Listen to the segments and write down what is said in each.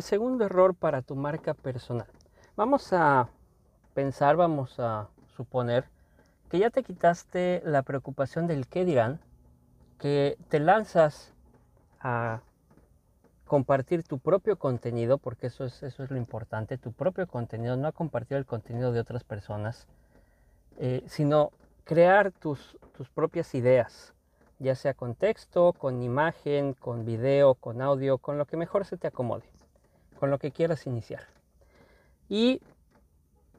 El segundo error para tu marca personal. Vamos a pensar, vamos a suponer que ya te quitaste la preocupación del qué dirán, que te lanzas a compartir tu propio contenido, porque eso es, lo importante, tu propio contenido, no a compartir el contenido de otras personas, eh, sino crear tus, tus propias ideas, ya sea con texto, con imagen, con video, con audio, con lo que mejor se te acomode, con lo que quieras iniciar. Y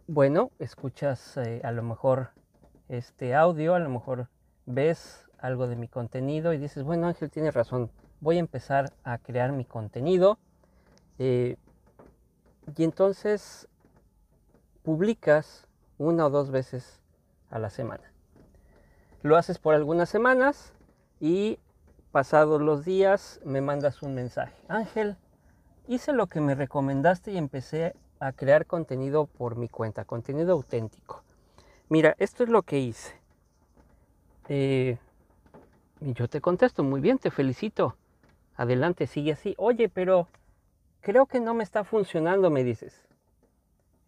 bueno, escuchas eh, a lo mejor este audio, a lo mejor ves algo de mi contenido y dices, bueno Ángel tiene razón, voy a empezar a crear mi contenido. Eh, y entonces publicas una o dos veces a la semana. Lo haces por algunas semanas y pasados los días me mandas un mensaje. Ángel, hice lo que me recomendaste y empecé a crear contenido por mi cuenta, contenido auténtico. Mira, esto es lo que hice. Eh, y yo te contesto, muy bien, te felicito. Adelante, sigue así. Oye, pero creo que no me está funcionando, me dices.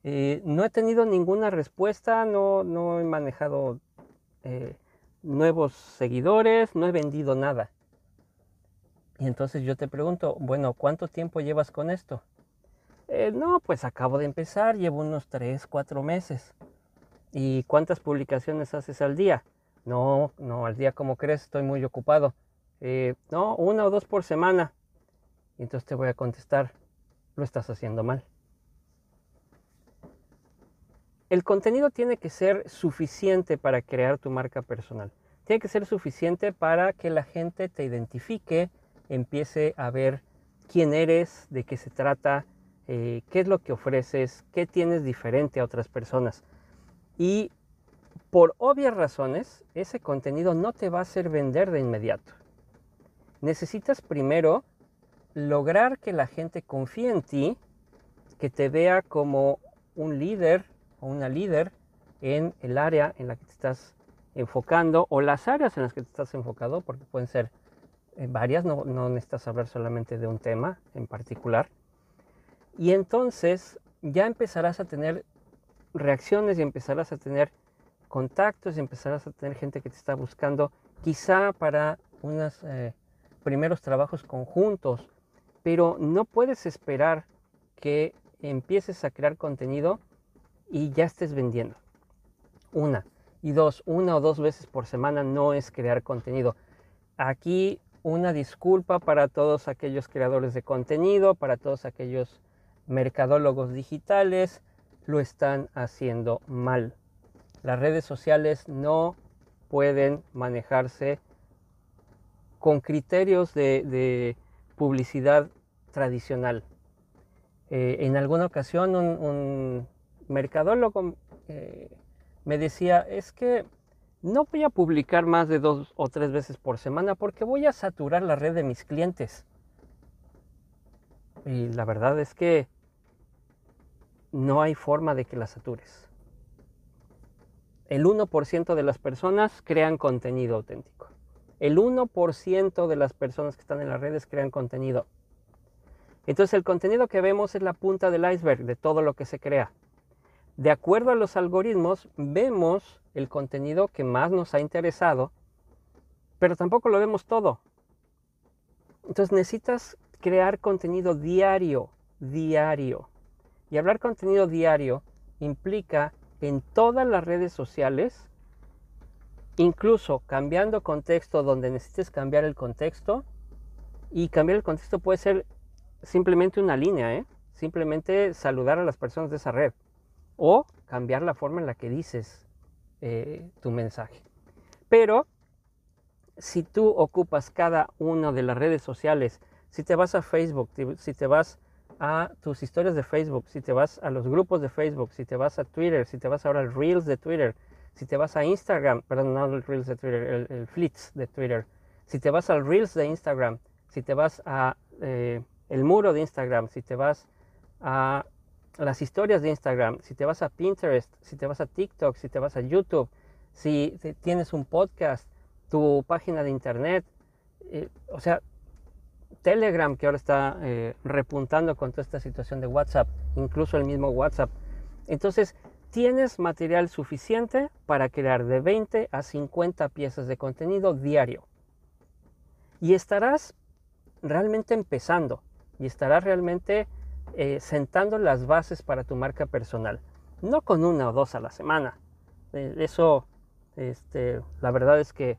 Eh, no he tenido ninguna respuesta, no, no he manejado eh, nuevos seguidores, no he vendido nada. Y entonces yo te pregunto, bueno, ¿cuánto tiempo llevas con esto? Eh, no, pues acabo de empezar, llevo unos 3, 4 meses. ¿Y cuántas publicaciones haces al día? No, no, al día como crees, estoy muy ocupado. Eh, no, una o dos por semana. Y entonces te voy a contestar, lo estás haciendo mal. El contenido tiene que ser suficiente para crear tu marca personal. Tiene que ser suficiente para que la gente te identifique, empiece a ver quién eres, de qué se trata, eh, qué es lo que ofreces, qué tienes diferente a otras personas. Y por obvias razones, ese contenido no te va a hacer vender de inmediato. Necesitas primero lograr que la gente confíe en ti, que te vea como un líder o una líder en el área en la que te estás enfocando o las áreas en las que te estás enfocado, porque pueden ser varias, no, no necesitas hablar solamente de un tema en particular. Y entonces ya empezarás a tener reacciones y empezarás a tener contactos y empezarás a tener gente que te está buscando, quizá para unos eh, primeros trabajos conjuntos, pero no puedes esperar que empieces a crear contenido y ya estés vendiendo. Una. Y dos, una o dos veces por semana no es crear contenido. Aquí una disculpa para todos aquellos creadores de contenido, para todos aquellos mercadólogos digitales lo están haciendo mal. Las redes sociales no pueden manejarse con criterios de, publicidad tradicional. Eh, en alguna ocasión un, mercadólogo eh, me decía, es que no voy a publicar más de dos o tres veces por semana porque voy a saturar la red de mis clientes. Y la verdad es que no hay forma de que la satures. El 1% de las personas crean contenido auténtico. El 1% de las personas que están en las redes crean contenido. Entonces el contenido que vemos es la punta del iceberg de todo lo que se crea. De acuerdo a los algoritmos, vemos el contenido que más nos ha interesado, pero tampoco lo vemos todo. Entonces necesitas crear contenido diario, diario. Y hablar contenido diario implica en todas las redes sociales, incluso cambiando contexto donde necesites cambiar el contexto. Y cambiar el contexto puede ser simplemente una línea, ¿eh? simplemente saludar a las personas de esa red o cambiar la forma en la que dices eh, tu mensaje. Pero si tú ocupas cada una de las redes sociales, si te vas a Facebook, si te vas a tus historias de Facebook, si te vas a los grupos de Facebook, si te vas a Twitter, si te vas ahora al Reels de Twitter, si te vas a Instagram, perdón, no el Reels de Twitter, el, Flits de Twitter, si te vas al Reels de Instagram, si te vas a eh, el muro de Instagram, si te vas a las historias de Instagram, si te vas a Pinterest, si te vas a TikTok, si te vas a YouTube, si tienes un podcast, tu página de internet, eh, o sea, Telegram que ahora está eh, repuntando con toda esta situación de WhatsApp, incluso el mismo WhatsApp. Entonces, tienes material suficiente para crear de 20 a 50 piezas de contenido diario. Y estarás realmente empezando y estarás realmente eh, sentando las bases para tu marca personal. No con una o dos a la semana. Eh, eso, este, la verdad es que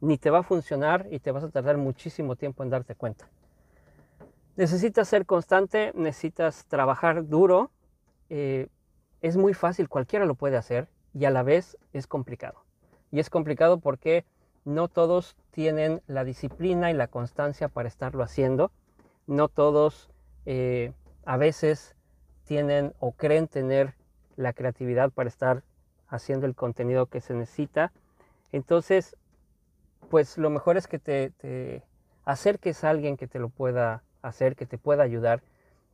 ni te va a funcionar y te vas a tardar muchísimo tiempo en darte cuenta. Necesitas ser constante, necesitas trabajar duro. Eh, es muy fácil, cualquiera lo puede hacer y a la vez es complicado. Y es complicado porque no todos tienen la disciplina y la constancia para estarlo haciendo. No todos eh, a veces tienen o creen tener la creatividad para estar haciendo el contenido que se necesita. Entonces, pues lo mejor es que te, acerques a alguien que te lo pueda hacer, que te pueda ayudar,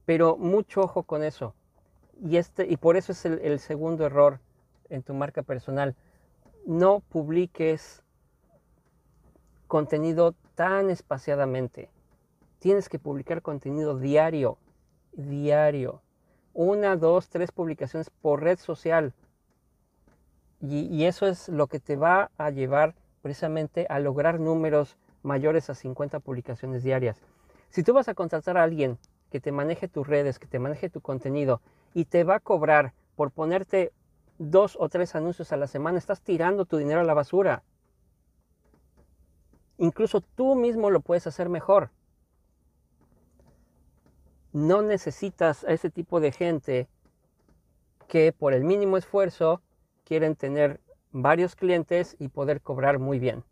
pero mucho ojo con eso. Y, este, y por eso es el, segundo error en tu marca personal. No publiques contenido tan espaciadamente. Tienes que publicar contenido diario, diario. Una, dos, tres publicaciones por red social. Y, eso es lo que te va a llevar precisamente a lograr números mayores a 50 publicaciones diarias. Si tú vas a contratar a alguien que te maneje tus redes, que te maneje tu contenido y te va a cobrar por ponerte dos o tres anuncios a la semana, estás tirando tu dinero a la basura. Incluso tú mismo lo puedes hacer mejor. No necesitas a ese tipo de gente que por el mínimo esfuerzo quieren tener varios clientes y poder cobrar muy bien.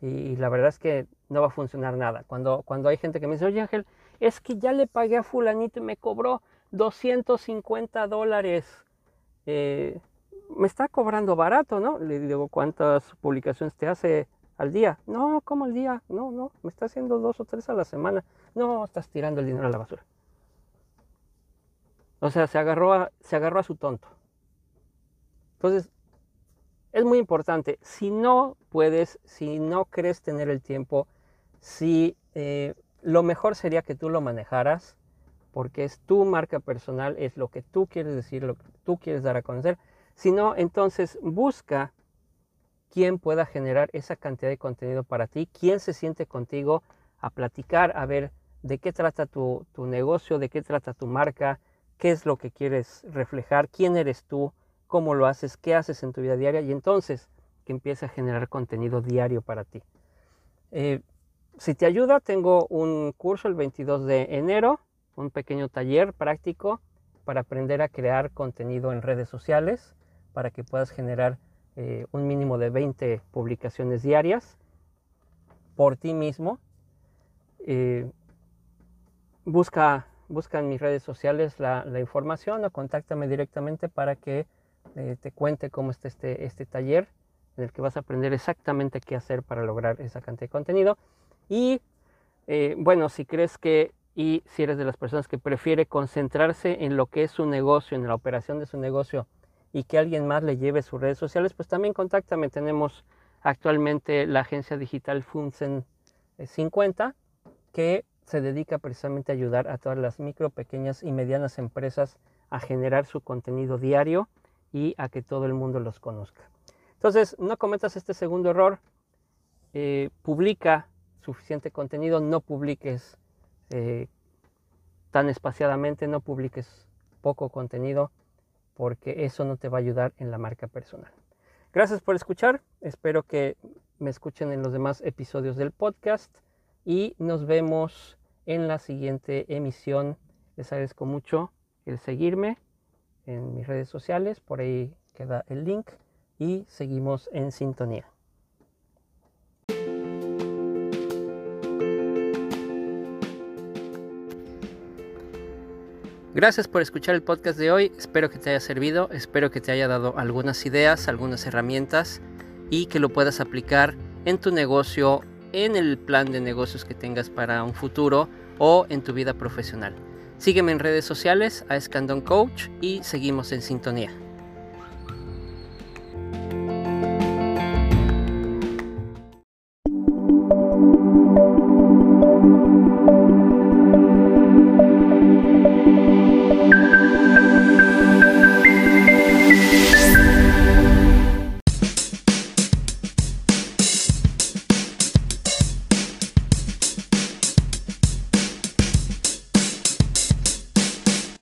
Y, la verdad es que no va a funcionar nada. Cuando, cuando hay gente que me dice, oye Ángel, es que ya le pagué a fulanito y me cobró 250 dólares. Eh, me está cobrando barato, ¿no? Le digo, ¿cuántas publicaciones te hace al día? No, ¿cómo al día? No, no, me está haciendo dos o tres a la semana. No, estás tirando el dinero a la basura. O sea, se agarró a, se agarró a su tonto. Entonces, es muy importante. Si no puedes, si no crees tener el tiempo, si eh, lo mejor sería que tú lo manejaras, porque es tu marca personal, es lo que tú quieres decir, lo que tú quieres dar a conocer. Si no, entonces busca quién pueda generar esa cantidad de contenido para ti, quién se siente contigo a platicar, a ver de qué trata tu, tu negocio, de qué trata tu marca, qué es lo que quieres reflejar, quién eres tú, cómo lo haces, qué haces en tu vida diaria y entonces que empiece a generar contenido diario para ti. Eh, si te ayuda, tengo un curso el 22 de enero, un pequeño taller práctico para aprender a crear contenido en redes sociales, para que puedas generar eh, un mínimo de 20 publicaciones diarias por ti mismo. Eh, busca, busca en mis redes sociales la, información o contáctame directamente para que eh, te cuente cómo está este, este taller en el que vas a aprender exactamente qué hacer para lograr esa cantidad de contenido. Y eh, bueno, si crees que y si eres de las personas que prefiere concentrarse en lo que es su negocio, en la operación de su negocio y que alguien más le lleve sus redes sociales, pues también contáctame. Tenemos actualmente la agencia digital Funsen 50 que se dedica precisamente a ayudar a todas las micro, pequeñas y medianas empresas a generar su contenido diario y a que todo el mundo los conozca. Entonces, no cometas este segundo error. Eh, publica suficiente contenido, no publiques eh, tan espaciadamente, no publiques poco contenido. porque eso no te va a ayudar en la marca personal. Gracias por escuchar, espero que me escuchen en los demás episodios del podcast y nos vemos en la siguiente emisión. Les agradezco mucho el seguirme en mis redes sociales, por ahí queda el link y seguimos en sintonía. Gracias por escuchar el podcast de hoy, espero que te haya servido, espero que te haya dado algunas ideas, algunas herramientas y que lo puedas aplicar en tu negocio, en el plan de negocios que tengas para un futuro o en tu vida profesional. Sígueme en redes sociales a Escandón Coach y seguimos en sintonía.